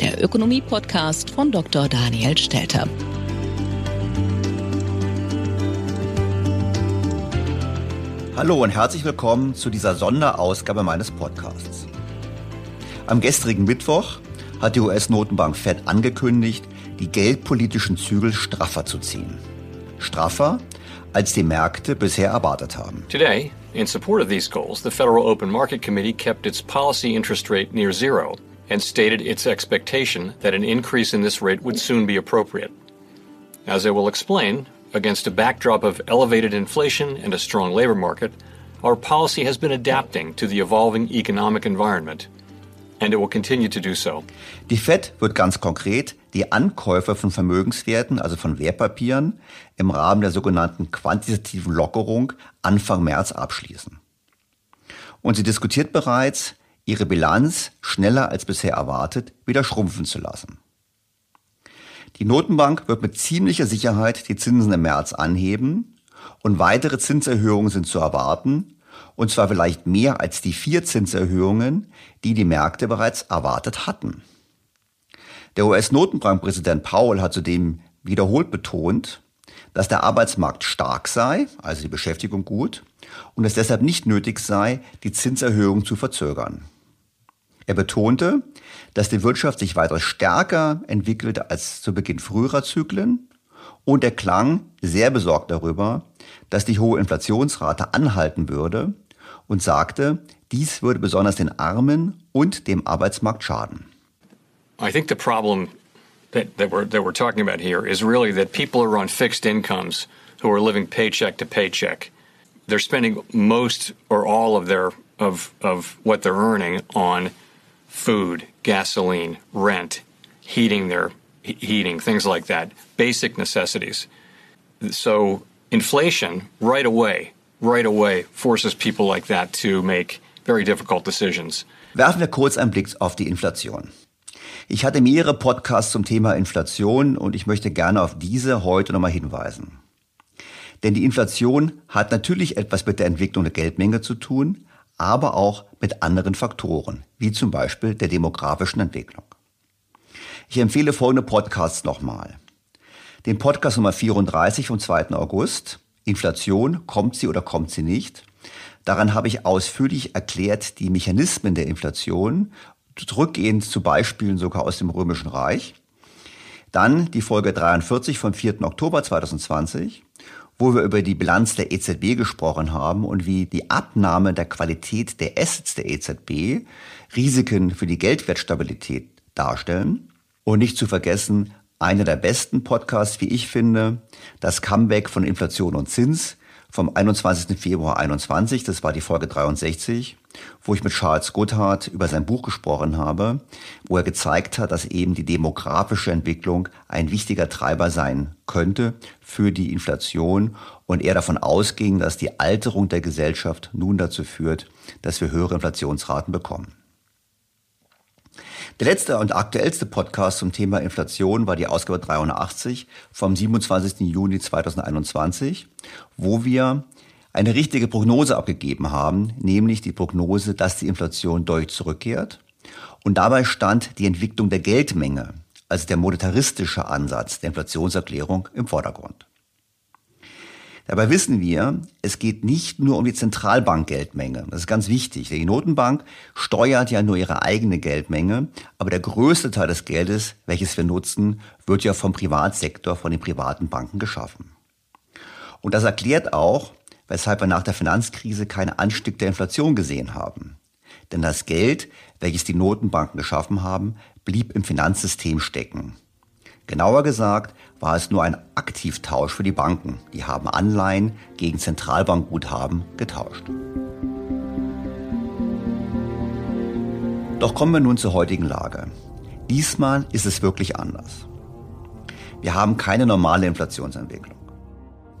der Ökonomie-Podcast von Dr. Daniel Stelter. Hallo und herzlich willkommen zu dieser Sonderausgabe meines Podcasts. Am gestrigen Mittwoch hat die US-Notenbank Fed angekündigt, die geldpolitischen Zügel straffer zu ziehen. Straffer, als die Märkte bisher erwartet haben. Today, in support of these goals, the Federal Open Market Committee kept its policy interest rate near zero and stated its expectation that an increase in this rate would soon be appropriate. As I will explain, against a backdrop of elevated inflation and a strong labor market, our policy has been adapting to the evolving economic environment. And it will continue to do so. Die Fed wird ganz konkret die Ankäufe von Vermögenswerten, also von Wertpapieren, im Rahmen der sogenannten quantitativen Lockerung Anfang März abschließen. Und sie diskutiert bereits, ihre Bilanz schneller als bisher erwartet wieder schrumpfen zu lassen. Die Notenbank wird mit ziemlicher Sicherheit die Zinsen im März anheben und weitere Zinserhöhungen sind zu erwarten, und zwar vielleicht mehr als die vier Zinserhöhungen, die die Märkte bereits erwartet hatten. Der US-Notenbankpräsident Powell hat zudem wiederholt betont, dass der Arbeitsmarkt stark sei, also die Beschäftigung gut, und es deshalb nicht nötig sei, die Zinserhöhung zu verzögern. Er betonte, dass die Wirtschaft sich weiter stärker entwickelte als zu Beginn früherer Zyklen und er klang sehr besorgt darüber, dass die hohe Inflationsrate anhalten würde und sagte, dies würde besonders den Armen und dem Arbeitsmarkt schaden. I think the problem that, that, we're, that we're talking about here is really that people are on fixed incomes who are living paycheck to paycheck. they're spending most or all of their of of what they're earning on food, gasoline, rent, heating their heating, things like that, basic necessities. So inflation right away, right away forces people like that to make very difficult decisions. Werfen wir kurz einen Blick auf die Inflation. Ich hatte mehrere Podcasts zum Thema Inflation und ich möchte gerne auf diese heute nochmal hinweisen. Denn die Inflation hat natürlich etwas mit der Entwicklung der Geldmenge zu tun, aber auch mit anderen Faktoren, wie zum Beispiel der demografischen Entwicklung. Ich empfehle folgende Podcasts nochmal. Den Podcast Nummer 34 vom 2. August. Inflation, kommt sie oder kommt sie nicht? Daran habe ich ausführlich erklärt die Mechanismen der Inflation, zurückgehend zu Beispielen sogar aus dem Römischen Reich. Dann die Folge 43 vom 4. Oktober 2020 wo wir über die Bilanz der EZB gesprochen haben und wie die Abnahme der Qualität der Assets der EZB Risiken für die Geldwertstabilität darstellen. Und nicht zu vergessen, einer der besten Podcasts, wie ich finde, das Comeback von Inflation und Zins vom 21. Februar 21, das war die Folge 63, wo ich mit Charles Goodhart über sein Buch gesprochen habe, wo er gezeigt hat, dass eben die demografische Entwicklung ein wichtiger Treiber sein könnte für die Inflation und er davon ausging, dass die Alterung der Gesellschaft nun dazu führt, dass wir höhere Inflationsraten bekommen. Der letzte und aktuellste Podcast zum Thema Inflation war die Ausgabe 83 vom 27. Juni 2021, wo wir eine richtige Prognose abgegeben haben, nämlich die Prognose, dass die Inflation deutlich zurückkehrt. Und dabei stand die Entwicklung der Geldmenge, also der monetaristische Ansatz der Inflationserklärung im Vordergrund. Dabei wissen wir, es geht nicht nur um die Zentralbankgeldmenge. Das ist ganz wichtig. Die Notenbank steuert ja nur ihre eigene Geldmenge, aber der größte Teil des Geldes, welches wir nutzen, wird ja vom Privatsektor, von den privaten Banken geschaffen. Und das erklärt auch, weshalb wir nach der Finanzkrise keinen Anstieg der Inflation gesehen haben. Denn das Geld, welches die Notenbanken geschaffen haben, blieb im Finanzsystem stecken. Genauer gesagt war es nur ein Aktivtausch für die Banken. Die haben Anleihen gegen Zentralbankguthaben getauscht. Doch kommen wir nun zur heutigen Lage. Diesmal ist es wirklich anders. Wir haben keine normale Inflationsentwicklung.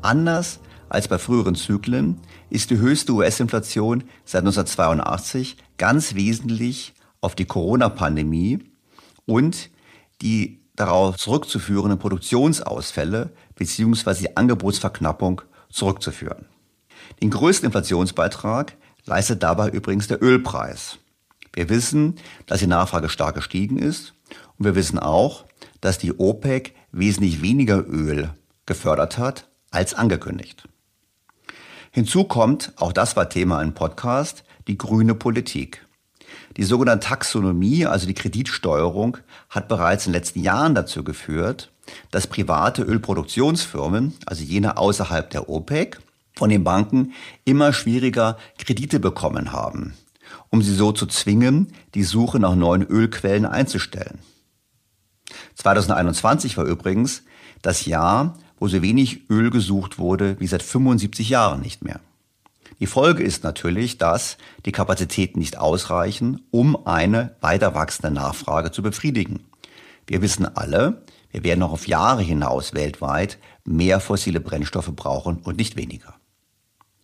Anders als bei früheren Zyklen ist die höchste US-Inflation seit 1982 ganz wesentlich auf die Corona-Pandemie und die darauf zurückzuführenden Produktionsausfälle bzw. die Angebotsverknappung zurückzuführen. Den größten Inflationsbeitrag leistet dabei übrigens der Ölpreis. Wir wissen, dass die Nachfrage stark gestiegen ist und wir wissen auch, dass die OPEC wesentlich weniger Öl gefördert hat als angekündigt. Hinzu kommt, auch das war Thema im Podcast, die grüne Politik. Die sogenannte Taxonomie, also die Kreditsteuerung, hat bereits in den letzten Jahren dazu geführt, dass private Ölproduktionsfirmen, also jene außerhalb der OPEC, von den Banken immer schwieriger Kredite bekommen haben, um sie so zu zwingen, die Suche nach neuen Ölquellen einzustellen. 2021 war übrigens das Jahr, wo so wenig Öl gesucht wurde wie seit 75 Jahren nicht mehr. Die Folge ist natürlich, dass die Kapazitäten nicht ausreichen, um eine weiter wachsende Nachfrage zu befriedigen. Wir wissen alle, wir werden noch auf Jahre hinaus weltweit mehr fossile Brennstoffe brauchen und nicht weniger.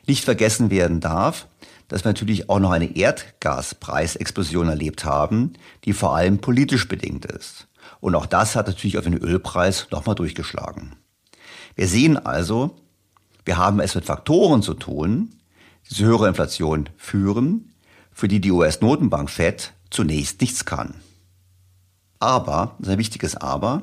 Nicht vergessen werden darf, dass wir natürlich auch noch eine Erdgaspreisexplosion erlebt haben, die vor allem politisch bedingt ist. Und auch das hat natürlich auf den Ölpreis nochmal durchgeschlagen. Wir sehen also, wir haben es mit Faktoren zu tun, zu höherer Inflation führen, für die die US-Notenbank Fed zunächst nichts kann. Aber, das ist ein wichtiges Aber,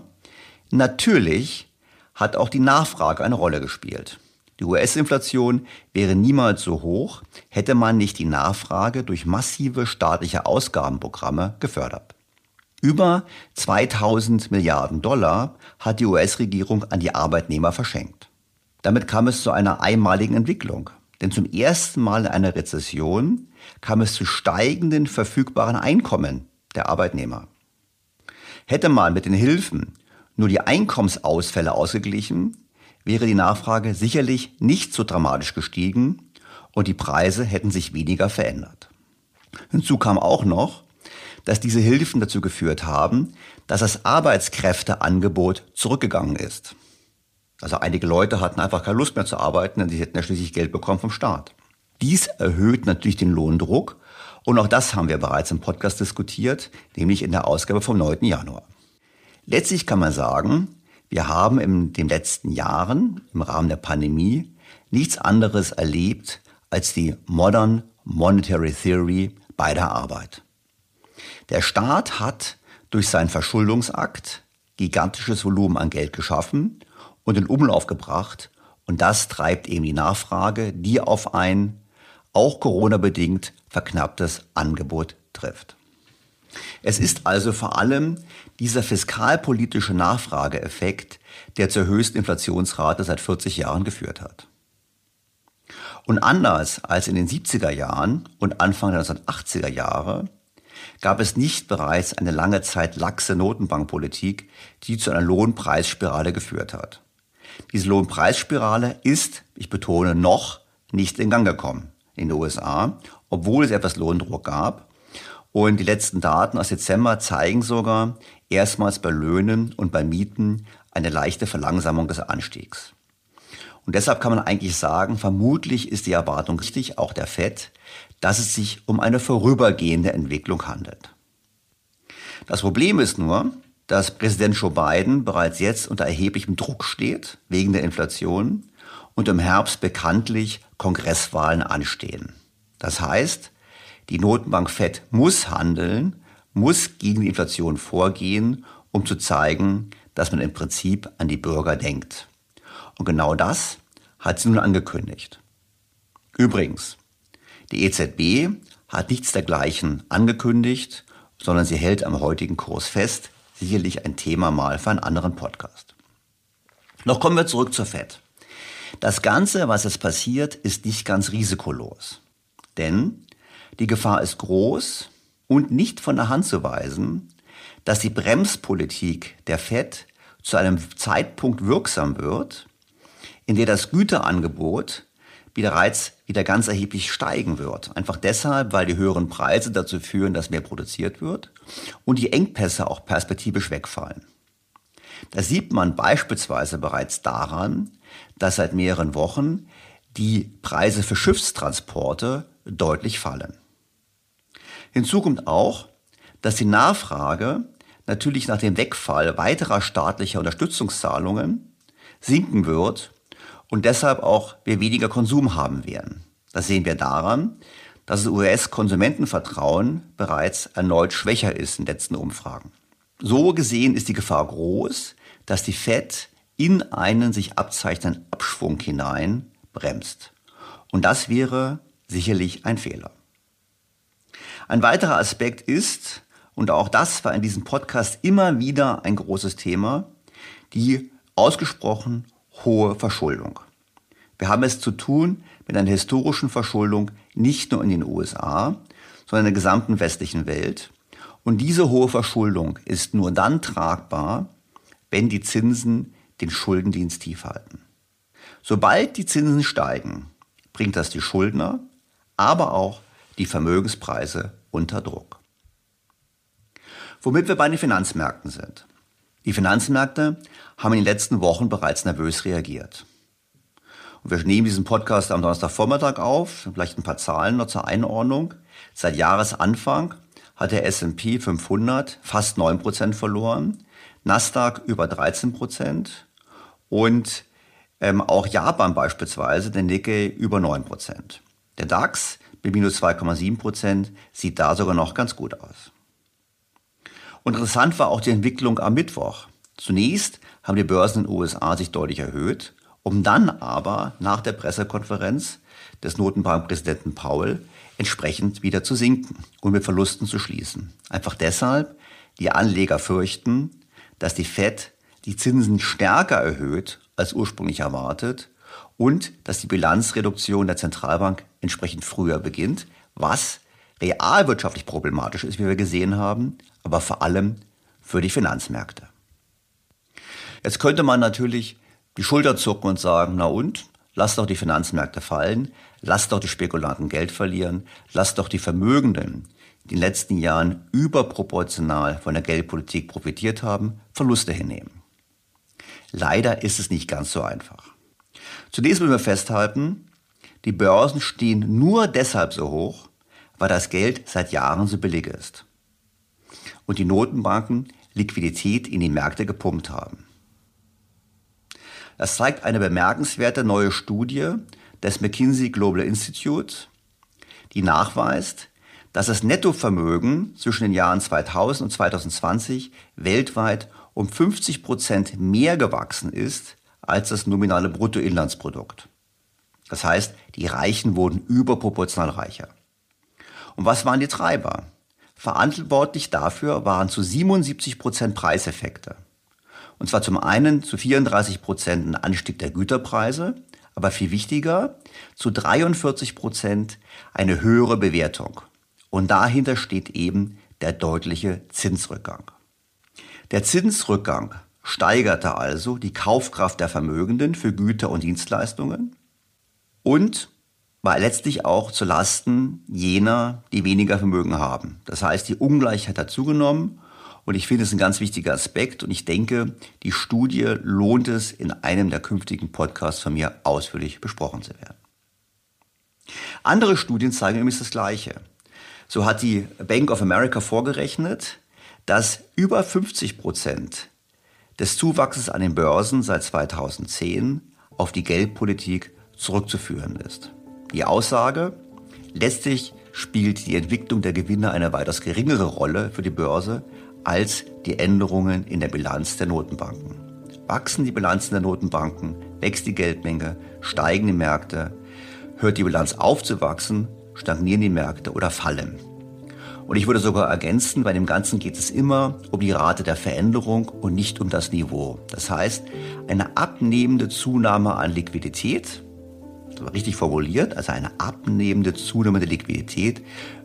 natürlich hat auch die Nachfrage eine Rolle gespielt. Die US-Inflation wäre niemals so hoch, hätte man nicht die Nachfrage durch massive staatliche Ausgabenprogramme gefördert. Über 2000 Milliarden Dollar hat die US-Regierung an die Arbeitnehmer verschenkt. Damit kam es zu einer einmaligen Entwicklung. Denn zum ersten Mal in einer Rezession kam es zu steigenden verfügbaren Einkommen der Arbeitnehmer. Hätte man mit den Hilfen nur die Einkommensausfälle ausgeglichen, wäre die Nachfrage sicherlich nicht so dramatisch gestiegen und die Preise hätten sich weniger verändert. Hinzu kam auch noch, dass diese Hilfen dazu geführt haben, dass das Arbeitskräfteangebot zurückgegangen ist. Also einige Leute hatten einfach keine Lust mehr zu arbeiten, denn sie hätten ja schließlich Geld bekommen vom Staat. Dies erhöht natürlich den Lohndruck und auch das haben wir bereits im Podcast diskutiert, nämlich in der Ausgabe vom 9. Januar. Letztlich kann man sagen, wir haben in den letzten Jahren im Rahmen der Pandemie nichts anderes erlebt als die Modern Monetary Theory bei der Arbeit. Der Staat hat durch seinen Verschuldungsakt gigantisches Volumen an Geld geschaffen und in Umlauf gebracht und das treibt eben die Nachfrage, die auf ein auch Corona-bedingt verknapptes Angebot trifft. Es ist also vor allem dieser fiskalpolitische Nachfrageeffekt, der zur höchsten Inflationsrate seit 40 Jahren geführt hat. Und anders als in den 70er Jahren und Anfang der 1980er Jahre gab es nicht bereits eine lange Zeit laxe Notenbankpolitik, die zu einer Lohnpreisspirale geführt hat. Diese Lohnpreisspirale ist, ich betone, noch nicht in Gang gekommen in den USA, obwohl es etwas Lohndruck gab. Und die letzten Daten aus Dezember zeigen sogar erstmals bei Löhnen und bei Mieten eine leichte Verlangsamung des Anstiegs. Und deshalb kann man eigentlich sagen, vermutlich ist die Erwartung richtig, auch der FED, dass es sich um eine vorübergehende Entwicklung handelt. Das Problem ist nur, dass Präsident Joe Biden bereits jetzt unter erheblichem Druck steht wegen der Inflation und im Herbst bekanntlich Kongresswahlen anstehen. Das heißt, die Notenbank Fed muss handeln, muss gegen die Inflation vorgehen, um zu zeigen, dass man im Prinzip an die Bürger denkt. Und genau das hat sie nun angekündigt. Übrigens, die EZB hat nichts dergleichen angekündigt, sondern sie hält am heutigen Kurs fest. Sicherlich ein Thema mal für einen anderen Podcast. Noch kommen wir zurück zur Fed. Das Ganze, was jetzt passiert, ist nicht ganz risikolos. Denn die Gefahr ist groß und nicht von der Hand zu weisen, dass die Bremspolitik der Fed zu einem Zeitpunkt wirksam wird, in der das Güterangebot bereits wieder ganz erheblich steigen wird. Einfach deshalb, weil die höheren Preise dazu führen, dass mehr produziert wird und die Engpässe auch perspektivisch wegfallen. Das sieht man beispielsweise bereits daran, dass seit mehreren Wochen die Preise für Schiffstransporte deutlich fallen. Hinzu kommt auch, dass die Nachfrage natürlich nach dem Wegfall weiterer staatlicher Unterstützungszahlungen sinken wird und deshalb auch wir weniger Konsum haben werden. Das sehen wir daran, dass das US-Konsumentenvertrauen bereits erneut schwächer ist in letzten Umfragen. So gesehen ist die Gefahr groß, dass die Fed in einen sich abzeichnenden Abschwung hinein bremst. Und das wäre sicherlich ein Fehler. Ein weiterer Aspekt ist, und auch das war in diesem Podcast immer wieder ein großes Thema, die ausgesprochen hohe Verschuldung. Wir haben es zu tun mit einer historischen Verschuldung nicht nur in den USA, sondern in der gesamten westlichen Welt. Und diese hohe Verschuldung ist nur dann tragbar, wenn die Zinsen den Schuldendienst tief halten. Sobald die Zinsen steigen, bringt das die Schuldner, aber auch die Vermögenspreise unter Druck. Womit wir bei den Finanzmärkten sind. Die Finanzmärkte haben in den letzten Wochen bereits nervös reagiert. Und wir nehmen diesen Podcast am Donnerstagvormittag auf. Vielleicht ein paar Zahlen noch zur Einordnung. Seit Jahresanfang hat der S&P 500 fast 9% verloren, Nasdaq über 13 Prozent und ähm, auch Japan beispielsweise, der Nikkei über 9 Prozent. Der DAX mit minus 2,7 Prozent sieht da sogar noch ganz gut aus. Und interessant war auch die Entwicklung am Mittwoch. Zunächst haben die Börsen in den USA sich deutlich erhöht, um dann aber nach der Pressekonferenz des Notenbankpräsidenten Paul entsprechend wieder zu sinken und mit Verlusten zu schließen. Einfach deshalb, die Anleger fürchten, dass die Fed die Zinsen stärker erhöht als ursprünglich erwartet und dass die Bilanzreduktion der Zentralbank entsprechend früher beginnt, was realwirtschaftlich problematisch ist, wie wir gesehen haben, aber vor allem für die Finanzmärkte. Jetzt könnte man natürlich die Schulter zucken und sagen, na und, lasst doch die Finanzmärkte fallen, lasst doch die Spekulanten Geld verlieren, lasst doch die Vermögenden, die in den letzten Jahren überproportional von der Geldpolitik profitiert haben, Verluste hinnehmen. Leider ist es nicht ganz so einfach. Zunächst müssen wir festhalten, die Börsen stehen nur deshalb so hoch, weil das Geld seit Jahren so billig ist. Und die Notenbanken Liquidität in die Märkte gepumpt haben. Das zeigt eine bemerkenswerte neue Studie des McKinsey Global Institute, die nachweist, dass das Nettovermögen zwischen den Jahren 2000 und 2020 weltweit um 50 Prozent mehr gewachsen ist als das nominale Bruttoinlandsprodukt. Das heißt, die Reichen wurden überproportional reicher. Und was waren die Treiber? Verantwortlich dafür waren zu 77 Prozent Preiseffekte. Und zwar zum einen zu 34 Prozent ein Anstieg der Güterpreise, aber viel wichtiger, zu 43 Prozent eine höhere Bewertung. Und dahinter steht eben der deutliche Zinsrückgang. Der Zinsrückgang steigerte also die Kaufkraft der Vermögenden für Güter und Dienstleistungen und war letztlich auch zu Lasten jener, die weniger Vermögen haben. Das heißt, die Ungleichheit hat zugenommen und ich finde es ein ganz wichtiger Aspekt und ich denke, die Studie lohnt es, in einem der künftigen Podcasts von mir ausführlich besprochen zu werden. Andere Studien zeigen übrigens das Gleiche. So hat die Bank of America vorgerechnet, dass über 50 Prozent des Zuwachses an den Börsen seit 2010 auf die Geldpolitik zurückzuführen ist. Die Aussage, letztlich spielt die Entwicklung der Gewinne eine weitaus geringere Rolle für die Börse als die Änderungen in der Bilanz der Notenbanken. Wachsen die Bilanzen der Notenbanken, wächst die Geldmenge, steigen die Märkte, hört die Bilanz auf zu wachsen, stagnieren die Märkte oder fallen. Und ich würde sogar ergänzen, bei dem Ganzen geht es immer um die Rate der Veränderung und nicht um das Niveau. Das heißt, eine abnehmende Zunahme an Liquidität richtig formuliert, also eine abnehmende Zunahme der Liquidität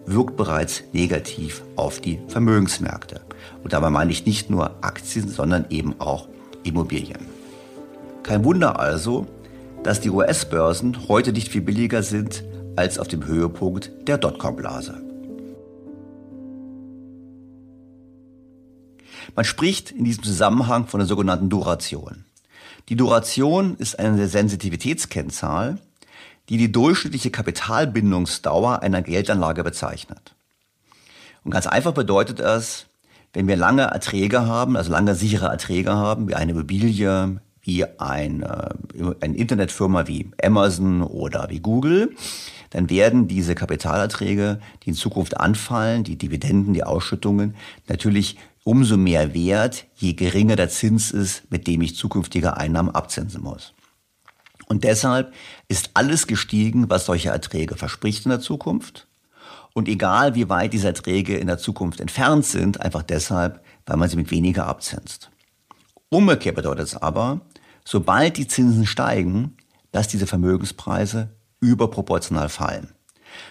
wirkt bereits negativ auf die Vermögensmärkte. Und dabei meine ich nicht nur Aktien, sondern eben auch Immobilien. Kein Wunder also, dass die US-Börsen heute nicht viel billiger sind als auf dem Höhepunkt der Dotcom-Blase. Man spricht in diesem Zusammenhang von der sogenannten Duration. Die Duration ist eine Sensitivitätskennzahl, die die durchschnittliche Kapitalbindungsdauer einer Geldanlage bezeichnet. Und ganz einfach bedeutet es, wenn wir lange Erträge haben, also lange sichere Erträge haben, wie eine Immobilie, wie eine, eine Internetfirma wie Amazon oder wie Google, dann werden diese Kapitalerträge, die in Zukunft anfallen, die Dividenden, die Ausschüttungen, natürlich umso mehr wert, je geringer der Zins ist, mit dem ich zukünftige Einnahmen abzinsen muss. Und deshalb ist alles gestiegen, was solche Erträge verspricht in der Zukunft. Und egal, wie weit diese Erträge in der Zukunft entfernt sind, einfach deshalb, weil man sie mit weniger abzinst. Umgekehrt bedeutet es aber, sobald die Zinsen steigen, dass diese Vermögenspreise überproportional fallen.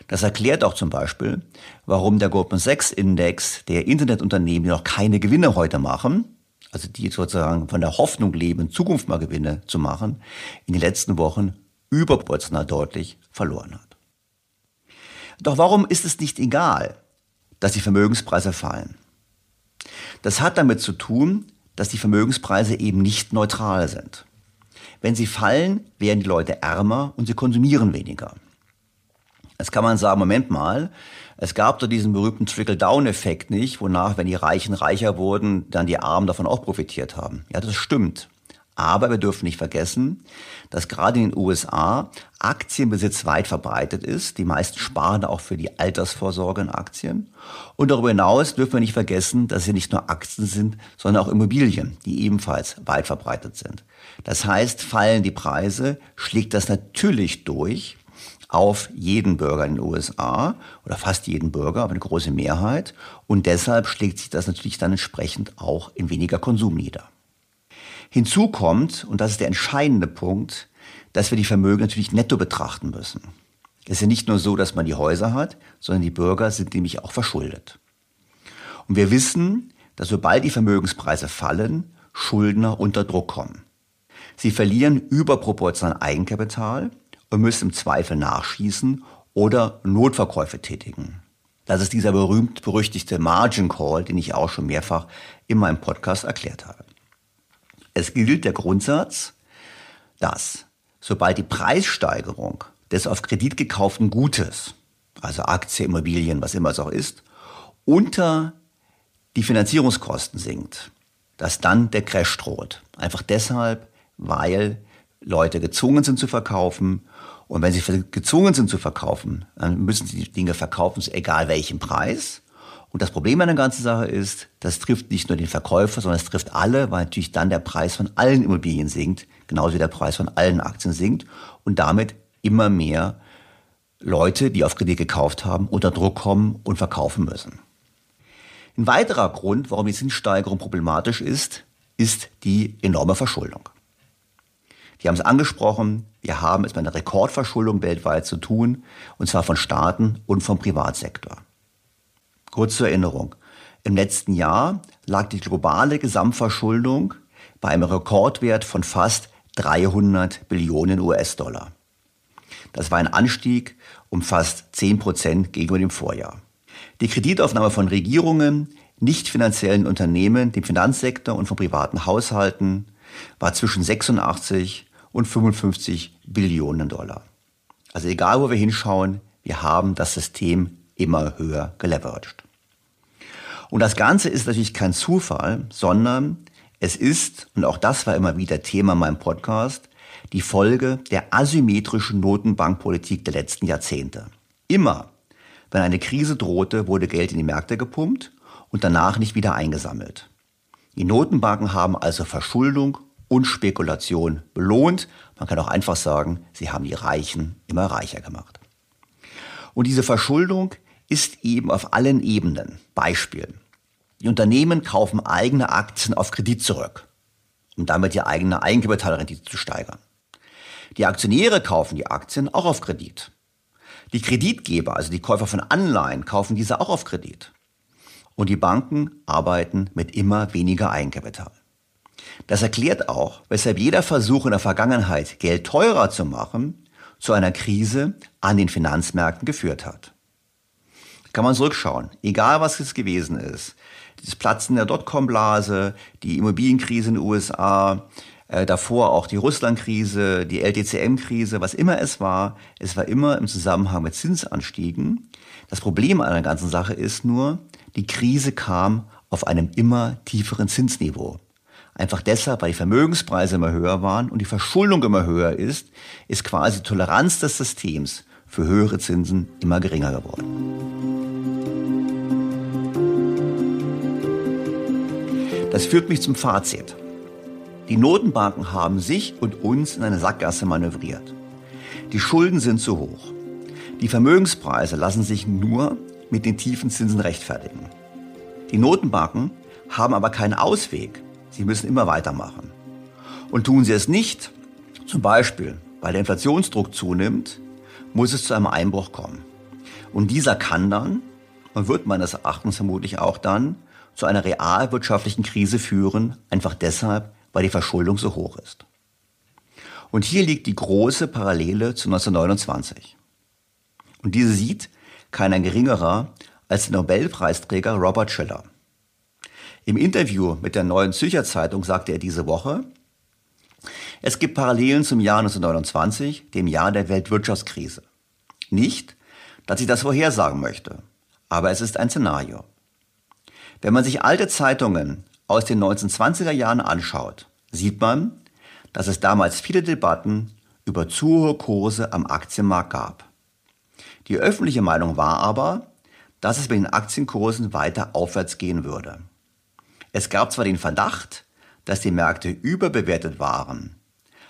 Das erklärt auch zum Beispiel, warum der Goldman Sachs Index der Internetunternehmen, die noch keine Gewinne heute machen, also die sozusagen von der Hoffnung leben, Zukunft mal Gewinne zu machen, in den letzten Wochen überproportional deutlich verloren hat. Doch warum ist es nicht egal, dass die Vermögenspreise fallen? Das hat damit zu tun, dass die Vermögenspreise eben nicht neutral sind. Wenn sie fallen, werden die Leute ärmer und sie konsumieren weniger. Jetzt kann man sagen, Moment mal, es gab doch diesen berühmten Trickle-Down-Effekt nicht, wonach, wenn die Reichen reicher wurden, dann die Armen davon auch profitiert haben. Ja, das stimmt. Aber wir dürfen nicht vergessen, dass gerade in den USA Aktienbesitz weit verbreitet ist. Die meisten sparen auch für die Altersvorsorge in Aktien. Und darüber hinaus dürfen wir nicht vergessen, dass sie nicht nur Aktien sind, sondern auch Immobilien, die ebenfalls weit verbreitet sind. Das heißt, fallen die Preise, schlägt das natürlich durch auf jeden Bürger in den USA oder fast jeden Bürger, aber eine große Mehrheit. Und deshalb schlägt sich das natürlich dann entsprechend auch in weniger Konsum nieder. Hinzu kommt, und das ist der entscheidende Punkt, dass wir die Vermögen natürlich netto betrachten müssen. Es ist ja nicht nur so, dass man die Häuser hat, sondern die Bürger sind nämlich auch verschuldet. Und wir wissen, dass sobald die Vermögenspreise fallen, Schuldner unter Druck kommen. Sie verlieren überproportional Eigenkapital und müssen im Zweifel nachschießen oder Notverkäufe tätigen. Das ist dieser berühmt-berüchtigte Margin Call, den ich auch schon mehrfach in meinem Podcast erklärt habe. Es gilt der Grundsatz, dass sobald die Preissteigerung des auf Kredit gekauften Gutes, also Aktie, Immobilien, was immer es auch ist, unter die Finanzierungskosten sinkt, dass dann der Crash droht. Einfach deshalb, weil Leute gezwungen sind zu verkaufen. Und wenn sie gezwungen sind zu verkaufen, dann müssen sie die Dinge verkaufen, egal welchen Preis. Und das Problem an der ganzen Sache ist, das trifft nicht nur den Verkäufer, sondern es trifft alle, weil natürlich dann der Preis von allen Immobilien sinkt, genauso wie der Preis von allen Aktien sinkt und damit immer mehr Leute, die auf Kredit gekauft haben, unter Druck kommen und verkaufen müssen. Ein weiterer Grund, warum die Zinssteigerung problematisch ist, ist die enorme Verschuldung. Die haben es angesprochen, wir haben es mit einer Rekordverschuldung weltweit zu tun, und zwar von Staaten und vom Privatsektor. Kurz zur Erinnerung. Im letzten Jahr lag die globale Gesamtverschuldung bei einem Rekordwert von fast 300 Billionen US-Dollar. Das war ein Anstieg um fast 10 Prozent gegenüber dem Vorjahr. Die Kreditaufnahme von Regierungen, nicht finanziellen Unternehmen, dem Finanzsektor und von privaten Haushalten war zwischen 86 und 55 Billionen Dollar. Also egal, wo wir hinschauen, wir haben das System immer höher geleveraged. Und das Ganze ist natürlich kein Zufall, sondern es ist, und auch das war immer wieder Thema in meinem Podcast, die Folge der asymmetrischen Notenbankpolitik der letzten Jahrzehnte. Immer, wenn eine Krise drohte, wurde Geld in die Märkte gepumpt und danach nicht wieder eingesammelt. Die Notenbanken haben also Verschuldung und Spekulation belohnt. Man kann auch einfach sagen, sie haben die Reichen immer reicher gemacht. Und diese Verschuldung ist eben auf allen Ebenen. Beispiel. Die Unternehmen kaufen eigene Aktien auf Kredit zurück, um damit die eigene Eigenkapitalrendite zu steigern. Die Aktionäre kaufen die Aktien auch auf Kredit. Die Kreditgeber, also die Käufer von Anleihen, kaufen diese auch auf Kredit. Und die Banken arbeiten mit immer weniger Eigenkapital. Das erklärt auch, weshalb jeder Versuch in der Vergangenheit, Geld teurer zu machen, zu einer Krise an den Finanzmärkten geführt hat kann man zurückschauen. Egal was es gewesen ist. Das Platzen der Dotcom-Blase, die Immobilienkrise in den USA, äh, davor auch die Russland-Krise, die LTCM-Krise, was immer es war, es war immer im Zusammenhang mit Zinsanstiegen. Das Problem an der ganzen Sache ist nur, die Krise kam auf einem immer tieferen Zinsniveau. Einfach deshalb, weil die Vermögenspreise immer höher waren und die Verschuldung immer höher ist, ist quasi die Toleranz des Systems für höhere Zinsen immer geringer geworden. Das führt mich zum Fazit. Die Notenbanken haben sich und uns in eine Sackgasse manövriert. Die Schulden sind zu hoch. Die Vermögenspreise lassen sich nur mit den tiefen Zinsen rechtfertigen. Die Notenbanken haben aber keinen Ausweg. Sie müssen immer weitermachen. Und tun sie es nicht, zum Beispiel weil der Inflationsdruck zunimmt, muss es zu einem Einbruch kommen. Und dieser kann dann und wird meines Erachtens vermutlich auch dann zu einer realwirtschaftlichen Krise führen, einfach deshalb, weil die Verschuldung so hoch ist. Und hier liegt die große Parallele zu 1929. Und diese sieht keiner geringerer als der Nobelpreisträger Robert Schiller. Im Interview mit der Neuen Zürcher Zeitung sagte er diese Woche, es gibt Parallelen zum Jahr 1929, dem Jahr der Weltwirtschaftskrise. Nicht, dass ich das vorhersagen möchte, aber es ist ein Szenario. Wenn man sich alte Zeitungen aus den 1920er Jahren anschaut, sieht man, dass es damals viele Debatten über zu hohe Kurse am Aktienmarkt gab. Die öffentliche Meinung war aber, dass es mit den Aktienkursen weiter aufwärts gehen würde. Es gab zwar den Verdacht, dass die Märkte überbewertet waren,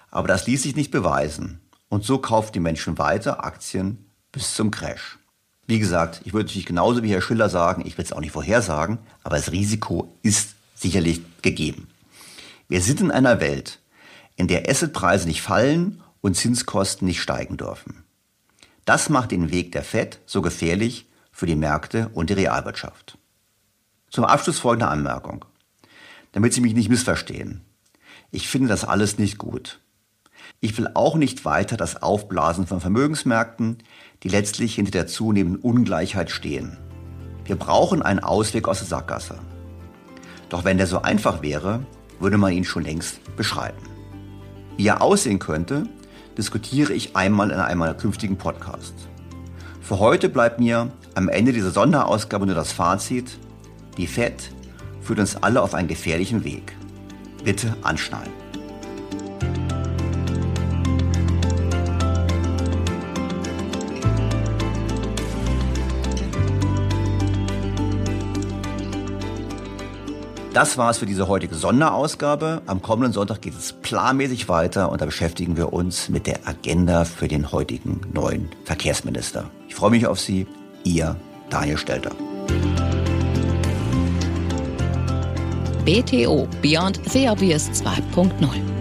aber das ließ sich nicht beweisen und so kauften die Menschen weiter Aktien bis zum Crash. Wie gesagt, ich würde natürlich genauso wie Herr Schiller sagen, ich will es auch nicht vorhersagen, aber das Risiko ist sicherlich gegeben. Wir sind in einer Welt, in der Assetpreise nicht fallen und Zinskosten nicht steigen dürfen. Das macht den Weg der Fed so gefährlich für die Märkte und die Realwirtschaft. Zum Abschluss folgende Anmerkung, damit Sie mich nicht missverstehen. Ich finde das alles nicht gut. Ich will auch nicht weiter das Aufblasen von Vermögensmärkten, die letztlich hinter der zunehmenden Ungleichheit stehen. Wir brauchen einen Ausweg aus der Sackgasse. Doch wenn der so einfach wäre, würde man ihn schon längst beschreiben. Wie er aussehen könnte, diskutiere ich einmal in einem meiner künftigen Podcasts. Für heute bleibt mir am Ende dieser Sonderausgabe nur das Fazit, die FED führt uns alle auf einen gefährlichen Weg. Bitte anschnallen. Das war's für diese heutige Sonderausgabe. Am kommenden Sonntag geht es planmäßig weiter und da beschäftigen wir uns mit der Agenda für den heutigen neuen Verkehrsminister. Ich freue mich auf Sie. Ihr Daniel Stelter. BTO Beyond the Obvious 2.0